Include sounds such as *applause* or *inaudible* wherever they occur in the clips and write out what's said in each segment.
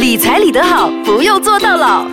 理财理得好，不用做到老。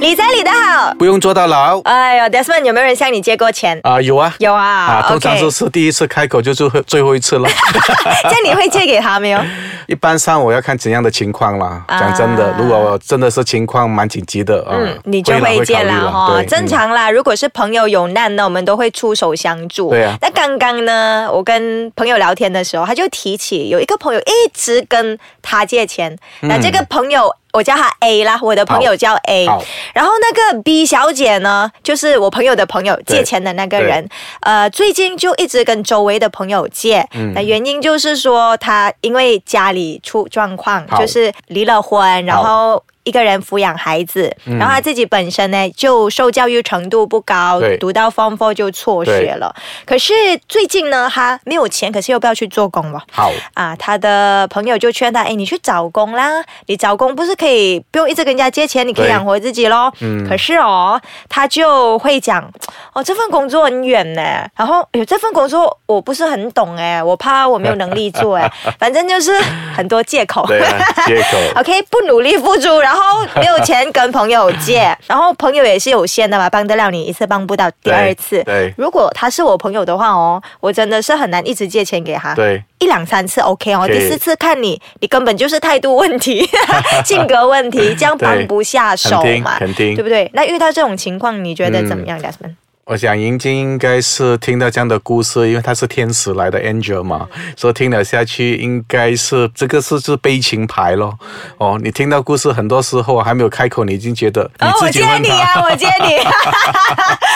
理财理得好。不用坐到牢哎呦，Desmond，有没有人向你借过钱？啊，有啊。有啊啊，通常就是第一次开口就是会最后一次了。*laughs* 这样你会借给他没有？*laughs* 一般上我要看怎样的情况啦。啊讲真的，如果真的是情况蛮紧急的，嗯嗯，你就会借啦啦哈，对正。常啦。如果是朋友有难呢，我们都会出手相助。对啊那刚刚呢，我跟朋友聊天的时候，他就提起有一个朋友一直跟他借钱，那这个朋友。我叫她 A 啦，我的朋友叫 A，然后那个 B 小姐呢，就是我朋友的朋友借钱的那个人，呃，最近就一直跟周围的朋友借，嗯。那原因就是说她因为家里出状况，就是离了婚，然后。一个人抚养孩子，然后他自己本身呢就受教育程度不高对，读到 Form Four 就辍学了。可是最近呢，他没有钱，可是又不要去做工了。好，啊，他的朋友就劝他，哎，你去找工啦，你找工不是可以不用一直跟人家借钱，你可以对养活自己咯。嗯可是哦，他就会讲，哦，这份工作很远呢，然后哎呦，这份工作我不是很懂哎，我怕我没有能力做哎，*laughs* 反正就是很多借口。对啊，借口。*laughs* OK，不努力付出，然后没有钱跟朋友借，*laughs* 然后朋友也是有限的嘛，帮得了你一次，帮不到第二次。对如果他是我朋友的话哦，我真的是很难一直借钱给他。对，一两三次 OK 哦，第四次看你，你根本就是态度问题、*laughs* 性格问题，这样帮不下手嘛，肯定对不对？那遇到这种情况，你觉得怎么样，Desmond？我想银晶应该是听到这样的故事，因为他是天使来的 angel 嘛，所以听了下去应该是这个是是悲情牌咯。哦，你听到故事很多时候还没有开口，你已经觉得我借自己问他。你啊，我接你。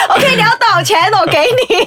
OK，你要多少钱？我给你。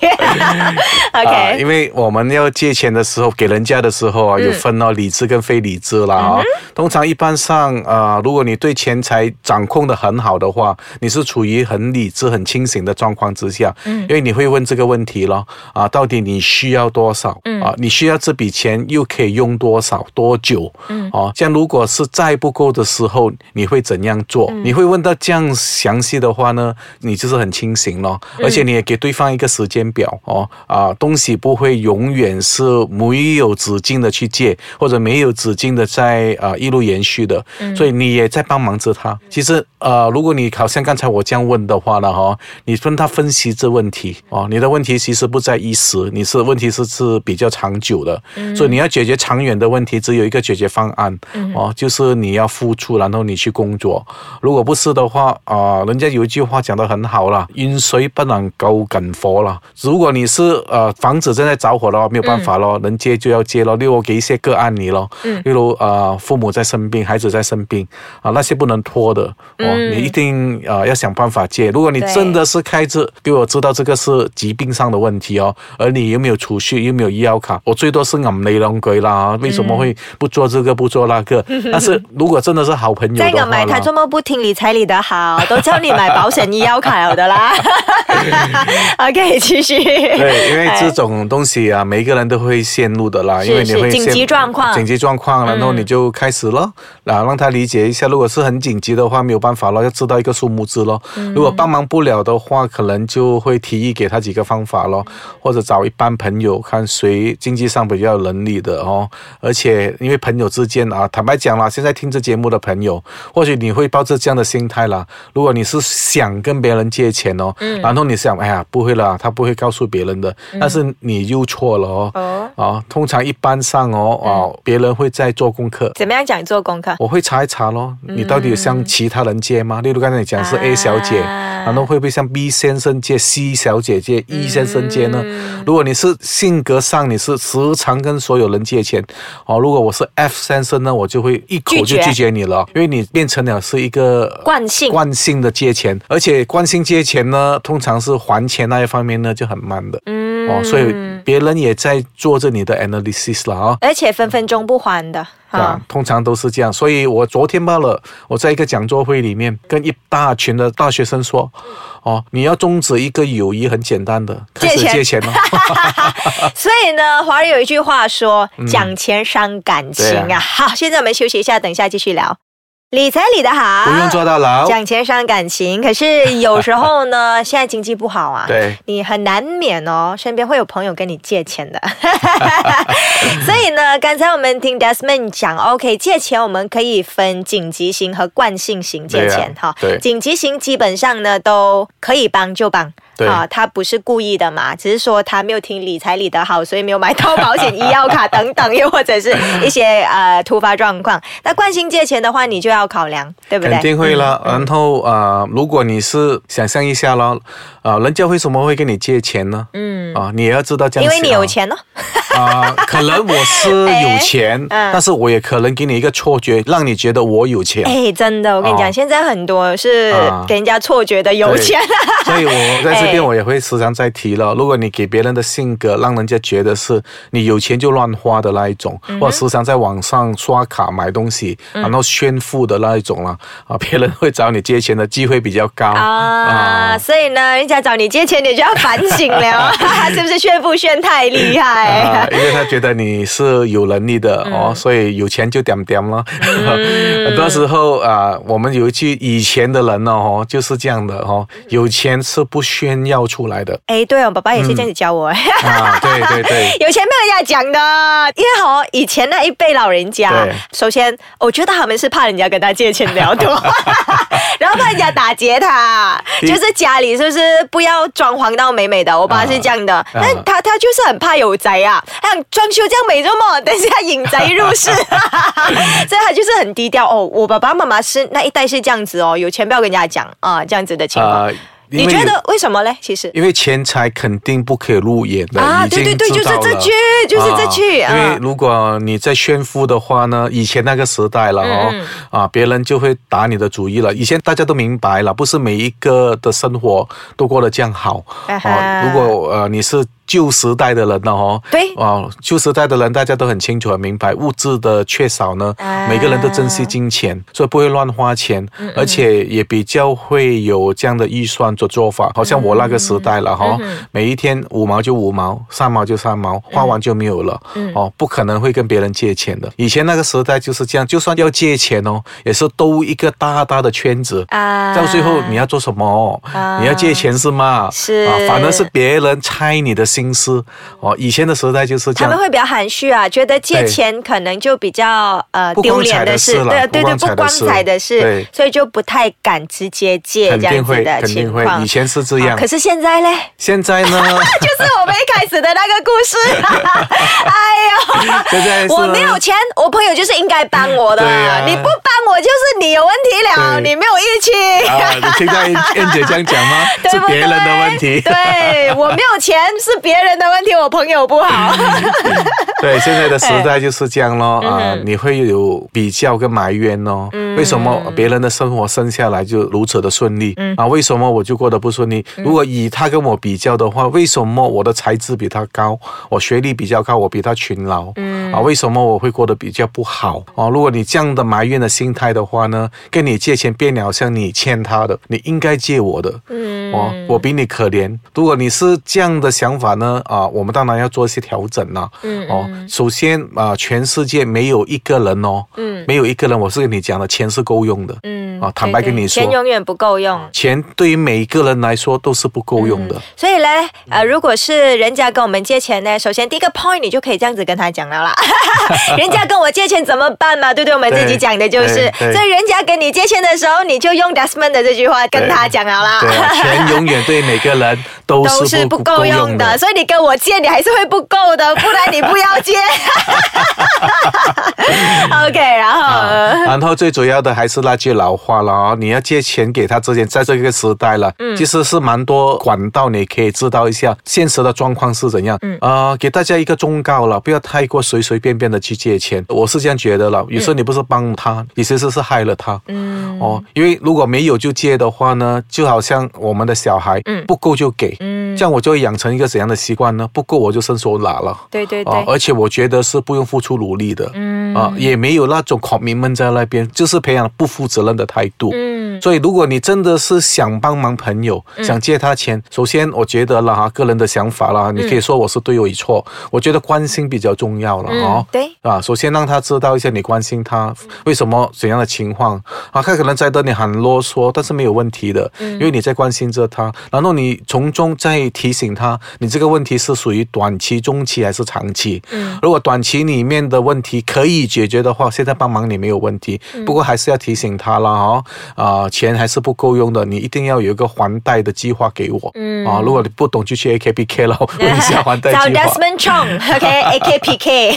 *laughs* 啊因为我们要借钱的时候，给人家的时候啊，有分哦，理智跟非理智啦啊、通常一般上，呃，如果你对钱财掌控的很好的话，你是处于很理智、很清醒的状况之下，嗯，因为你会问这个问题咯，啊，到底你需要多少？嗯，啊，你需要这笔钱又可以用多少、多久？嗯，哦、这样如果是债不够的时候，你会怎样做？你会问到这样详细的话呢，你就是很清醒咯，而且你也给对方一个时间表哦，啊，东西不会永远是没有止境的去借，或者没有止境的在啊一路延续的，所以你也在帮忙着他。其实呃，如果你好像刚才我这样问的话呢，哈，你跟他分析这问题哦，你的问题其实不在一时，你是问题是是比较长久的，所以你要解决长远的问题，只有一个解决方案哦，就是你要付出，然后你去工作。如果不是的话，啊、人家有一句话讲得很好了，饮水不能够近火啦。如果你是呃房子正在着火的话，没有办法咯，能借就要借咯。例如给一些个案你咯，例如呃父母在生病，孩子在生病啊、那些不能拖的哦，你一定呃要想办法借。如果你真的是开支给我知道这个是疾病上的问题哦，而你又没有储蓄，又没有医药卡，我最多是揞你兩句啦。为什么会不做这个不做那个？*laughs* 但是如果真的是好朋友再的话啦个买他这么不听理财理的好，都叫你买保险医药卡了的啦。*laughs* *laughs* OK，继续。对，因为哎这种东西啊，每一个人都会陷入的啦，因为你会紧急状况嗯紧急状况，然后你就开始了，然后让他理解一下，如果是很紧急的话，没有办法了，要知道一个数目字咯。嗯如果帮忙不了的话，可能就会提议给他几个方法咯，或者找一般朋友，看谁经济上比较有能力的哦。而且因为朋友之间啊，坦白讲啦，现在听这节目的朋友，或许你会抱着这样的心态啦。如果你是想跟别人借钱哦，然后你想，哎呀，不会啦，他不会告诉别人的，但是你又错了哦。哦，啊，通常一般上哦，哦，别人会在做功课。怎么样讲做功课？我会查一查咯，你到底有向其他人借吗？例如刚才你讲是 A 小姐，啊然后会不会向 B 先生借、C 小姐借、E 先生借呢？如果你是性格上你是时常跟所有人借钱，哦，如果我是 F 先生呢，我就会一口就拒绝你了，因为你变成了是一个惯性惯性的借钱，而且惯性借钱呢，通常是还钱那一方面呢就很慢的，嗯哦，所以别人也在做着你的 analysis 了啊、而且分分钟不还的。啊，通常都是这样，所以我昨天罢了，我在一个讲座会里面跟一大群的大学生说，哦，你要终止一个友谊很简单的，开始借钱借钱哦。*laughs* 所以呢，华人有一句话说：“讲钱伤感情啊好，现在我们休息一下，等一下继续聊。理财理得好，不用坐到牢。讲钱伤感情，可是有时候呢，*laughs* 现在经济不好啊，对你很难免哦，身边会有朋友跟你借钱的。*laughs* 所以呢，刚才我们听 Desmond 讲，OK，借钱我们可以分紧急型和惯性型借钱对啊对紧急型基本上呢都可以帮就帮。对啊，他不是故意的嘛，只是说他没有听理财理得好，所以没有买到保险、医药卡等等，又或者是一些 *laughs* 呃突发状况。那惯性借钱的话，你就要考量，对不对？肯定会了。然后呃，如果你是想象一下咯，啊、人家为什么会跟你借钱呢？嗯，啊、你也要知道这样想，因为你有钱哦。啊、可能我是有钱，*laughs* 嗯。但是我也可能给你一个错觉，让你觉得我有钱。哎，真的，我跟你讲，哦现在很多是啊给人家错觉的有钱。所以我在这哎边我也会时常在提了，如果你给别人的性格让人家觉得是你有钱就乱花的那一种，嗯或者时常在网上刷卡买东西，然后炫富的那一种了，啊，*laughs* 别人会找你借钱的机会比较高。啊，所以呢，人家找你借钱，你就要反省了，*laughs* 是不是炫富炫太厉啊害？，因为他觉得你是有能力的、哦，所以有钱就点点了。*laughs* 很多时候啊，我们有一句以前的人呢，哦，就是这样的哦，有钱是不炫耀出来的哎，对哦，爸爸也是这样子教我。啊，对对对。*laughs* 有钱没有人家讲的，因为哦，以前那一辈老人家，首先我觉得他们是怕人家跟他借钱比较多，*laughs* 然后怕人家打劫他，就是家里是不是不要装潢到美美的？我爸是这样的，但他他就是很怕有贼啊，他想装修这样美，做么？等一下引贼入室，*laughs* 所以他就是很低调哦。我爸爸妈妈是那一代是这样子哦，有钱不要跟人家讲啊，这样子的情况。你觉得为什么嘞？其实因为钱财肯定不可以入眼的，啊对对对就是这句就是这句啊啊因为如果你在炫富的话呢，以前那个时代了哦，嗯啊，别人就会打你的主意了。以前大家都明白了，不是每一个的生活都过得这样好啊。如果呃你是旧时代的人呢，哦，对哦，旧时代的人大家都很清楚、很明白，物质的缺少呢，啊每个人都珍惜金钱，所以不会乱花钱，而且也比较会有这样的预算做做法。好像我那个时代了哈、每一天五毛就五毛，三毛就三毛，花完就没有了，哦，不可能会跟别人借钱的。以前那个时代就是这样，就算要借钱哦，也是兜一个大大的圈子。啊到最后你要做什么？啊你要借钱是吗？是啊，反而是别人猜你的心思。哦，以前的时代就是这样。他们会比较含蓄啊，觉得借钱可能就比较呃不丢脸的事了对对对，不光彩的事所以就不太敢直接借这样子的肯定会。情况以。前是这样啊可，是现在嘞，现在呢？*laughs* 就是我们一开始的那个故事。*laughs* 哎呦，我没有钱，我朋友就是应该帮我的，你不帮我就是你有问题了，你没有义气。啊，你听到燕燕姐这样讲吗？*laughs* 是别人的问题。对我没有钱是别人的问题，我朋友不好。*laughs* 对，现在的时代就是这样咯。嗯啊，你会有比较跟埋怨咯。为什么别人的生活生下来就如此的顺利？嗯啊，为什么我就过得不顺利？如果以他跟我比较的话，为什么我的才智比他高，我学历比较高，我比他勤劳？嗯啊，为什么我会过得比较不好？哦，如果你这样的埋怨的心态的话呢，跟你借钱变了好像你欠他的，你应该借我的。嗯哦，我比你可怜。如果你是这样的想法呢，啊，我们当然要做一些调整啦。嗯哦，首先啊，全世界没有一个人哦，嗯没有一个人，我是跟你讲的，钱是够用的。嗯啊，坦白跟你说钱，永远不够用。钱对于每一个人来说都是不够用的。所以呢，呃，如果是人家跟我们借钱呢，首先第一个 point 你就可以这样子跟他讲了啦。*laughs* 人家跟我借钱怎么办嘛？对不对？我们自己讲的就是，所以人家跟你借钱的时候，你就用 Desmond 的这句话跟他讲了啦。对啊，钱永远对每个人都都是是不不够用的，所以你跟我借，你还是会不够的，*laughs* 不然你不要借。OK，然后、啊，然后最主要的还是那句老话了哦，你要借钱给他之前，在这个时代了，嗯其实是蛮多管道，你可以知道一下现实的状况是怎样。嗯，呃，给大家一个忠告了，不要太过随随便便的去借钱，我是这样觉得了。有时候你不是帮他，你其实是害了他。嗯哦，因为如果没有就借的话呢，就好像我们的小孩，嗯不够就给，嗯这样我就会养成一个怎样的习惯呢？不够我就伸手拿了。对对对，啊，而且我觉得是不用付出努力的，嗯啊，也没有那种 commitment 在那边，就是培养不负责任的态度。嗯嗯，所以如果你真的是想帮忙朋友，想借他钱，首先我觉得了哈，个人的想法啦，你可以说我是对我错，我觉得关心比较重要了哦。对。啊，首先让他知道一下你关心他，为什么怎样的情况啊，他可能在得你很啰嗦，但是没有问题的，因为你在关心着他，然后你从中再提醒他，你这个问题是属于短期、中期还是长期？嗯，如果短期里面的问题可以解决的话，现在帮忙你没有问题，不过还是要提醒他了哈，啊，钱还是不够用的，你一定要有一个还贷的计划给我，嗯。啊，如果你不懂就去 A K P K 了，*laughs* 问一下还贷计划。找 Desmond Chong，OK，A *laughs* K P K，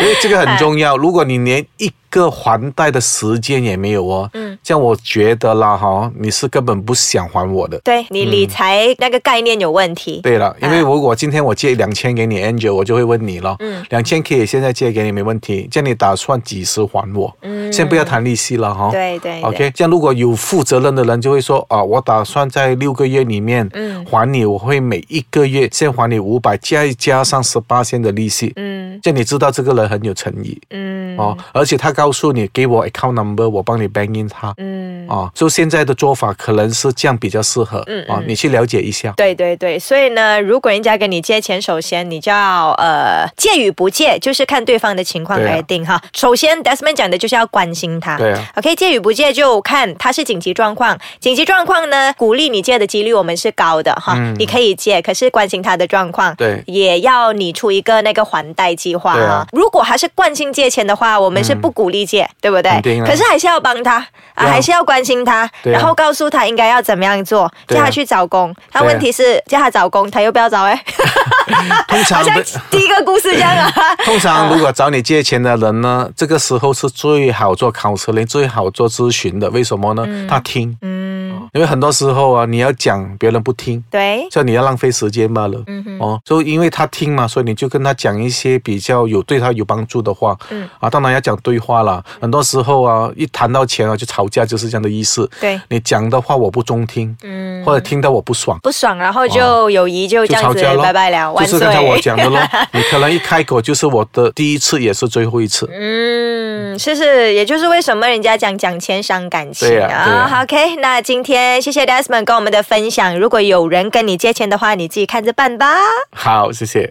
因 *laughs* 为这个很重要，如果你连一个还贷的时间也没有哦，嗯，这样我觉得啦哈，你是根本不想还我的，对你理财那个概念有问题。对了，因为如果今天我借两千给你，Angel，我就会问你了，嗯，两千可以现在借给你没问题，这样你打算几时还我？嗯，先不要谈利息了哈。对对，OK，这样如果有负责任的人就会说啊，我打算在六个月里面，嗯，还你，我会每一个月先还你五百，再加上十八千的利息，嗯，这样你知道这个人很有诚意，嗯，哦，而且他告诉你给我 account number，我帮你 bank in 他，嗯，啊，就现在的做法可能是这样比较适合，嗯啊，你去了解一下。对对对，所以呢，如果人家跟你借钱，首先你就要呃借与不借，就是看对方的情况来定哈。首先，Desmond 讲的就是要关心他，对啊，OK，借与不借就看他是紧急状况，紧急状况呢，鼓励你借的几率我们是高的哈，你可以借，可是关心他的状况，对，也要你出一个那个还贷计划啊。如果还是惯性借钱的话，我们是不鼓励借。对不对？可是还是要帮他啊，还是要关心他，然后告诉他应该要怎么样做，叫他去找工。他问题是叫他找工，他又不要找哎。*laughs* 通常 *laughs* 第一个故事这样啊。*laughs* 通常如果找你借钱的人呢，这个时候是最好做考试的，最好做咨询的。为什么呢？他听。因为很多时候啊，你要讲别人不听，对，所以你要浪费时间罢了。嗯哼，哦，就因为他听嘛，所以你就跟他讲一些比较有对他有帮助的话。嗯，啊，当然要讲对话了。很多时候啊，一谈到钱啊，就吵架，就是这样的意思。对，你讲的话我不中听，嗯，或者听到我不爽，不爽，然后就友谊就这样子拜拜了。就是刚才我讲的咯，*laughs* 你可能一开口就是我的第一次，也是最后一次。嗯，是是，也就是为什么人家讲讲钱伤感情啊。OK，那今天谢谢 Desmond。跟我们的分享，如果有人跟你借钱的话，你自己看着办吧。好，谢谢。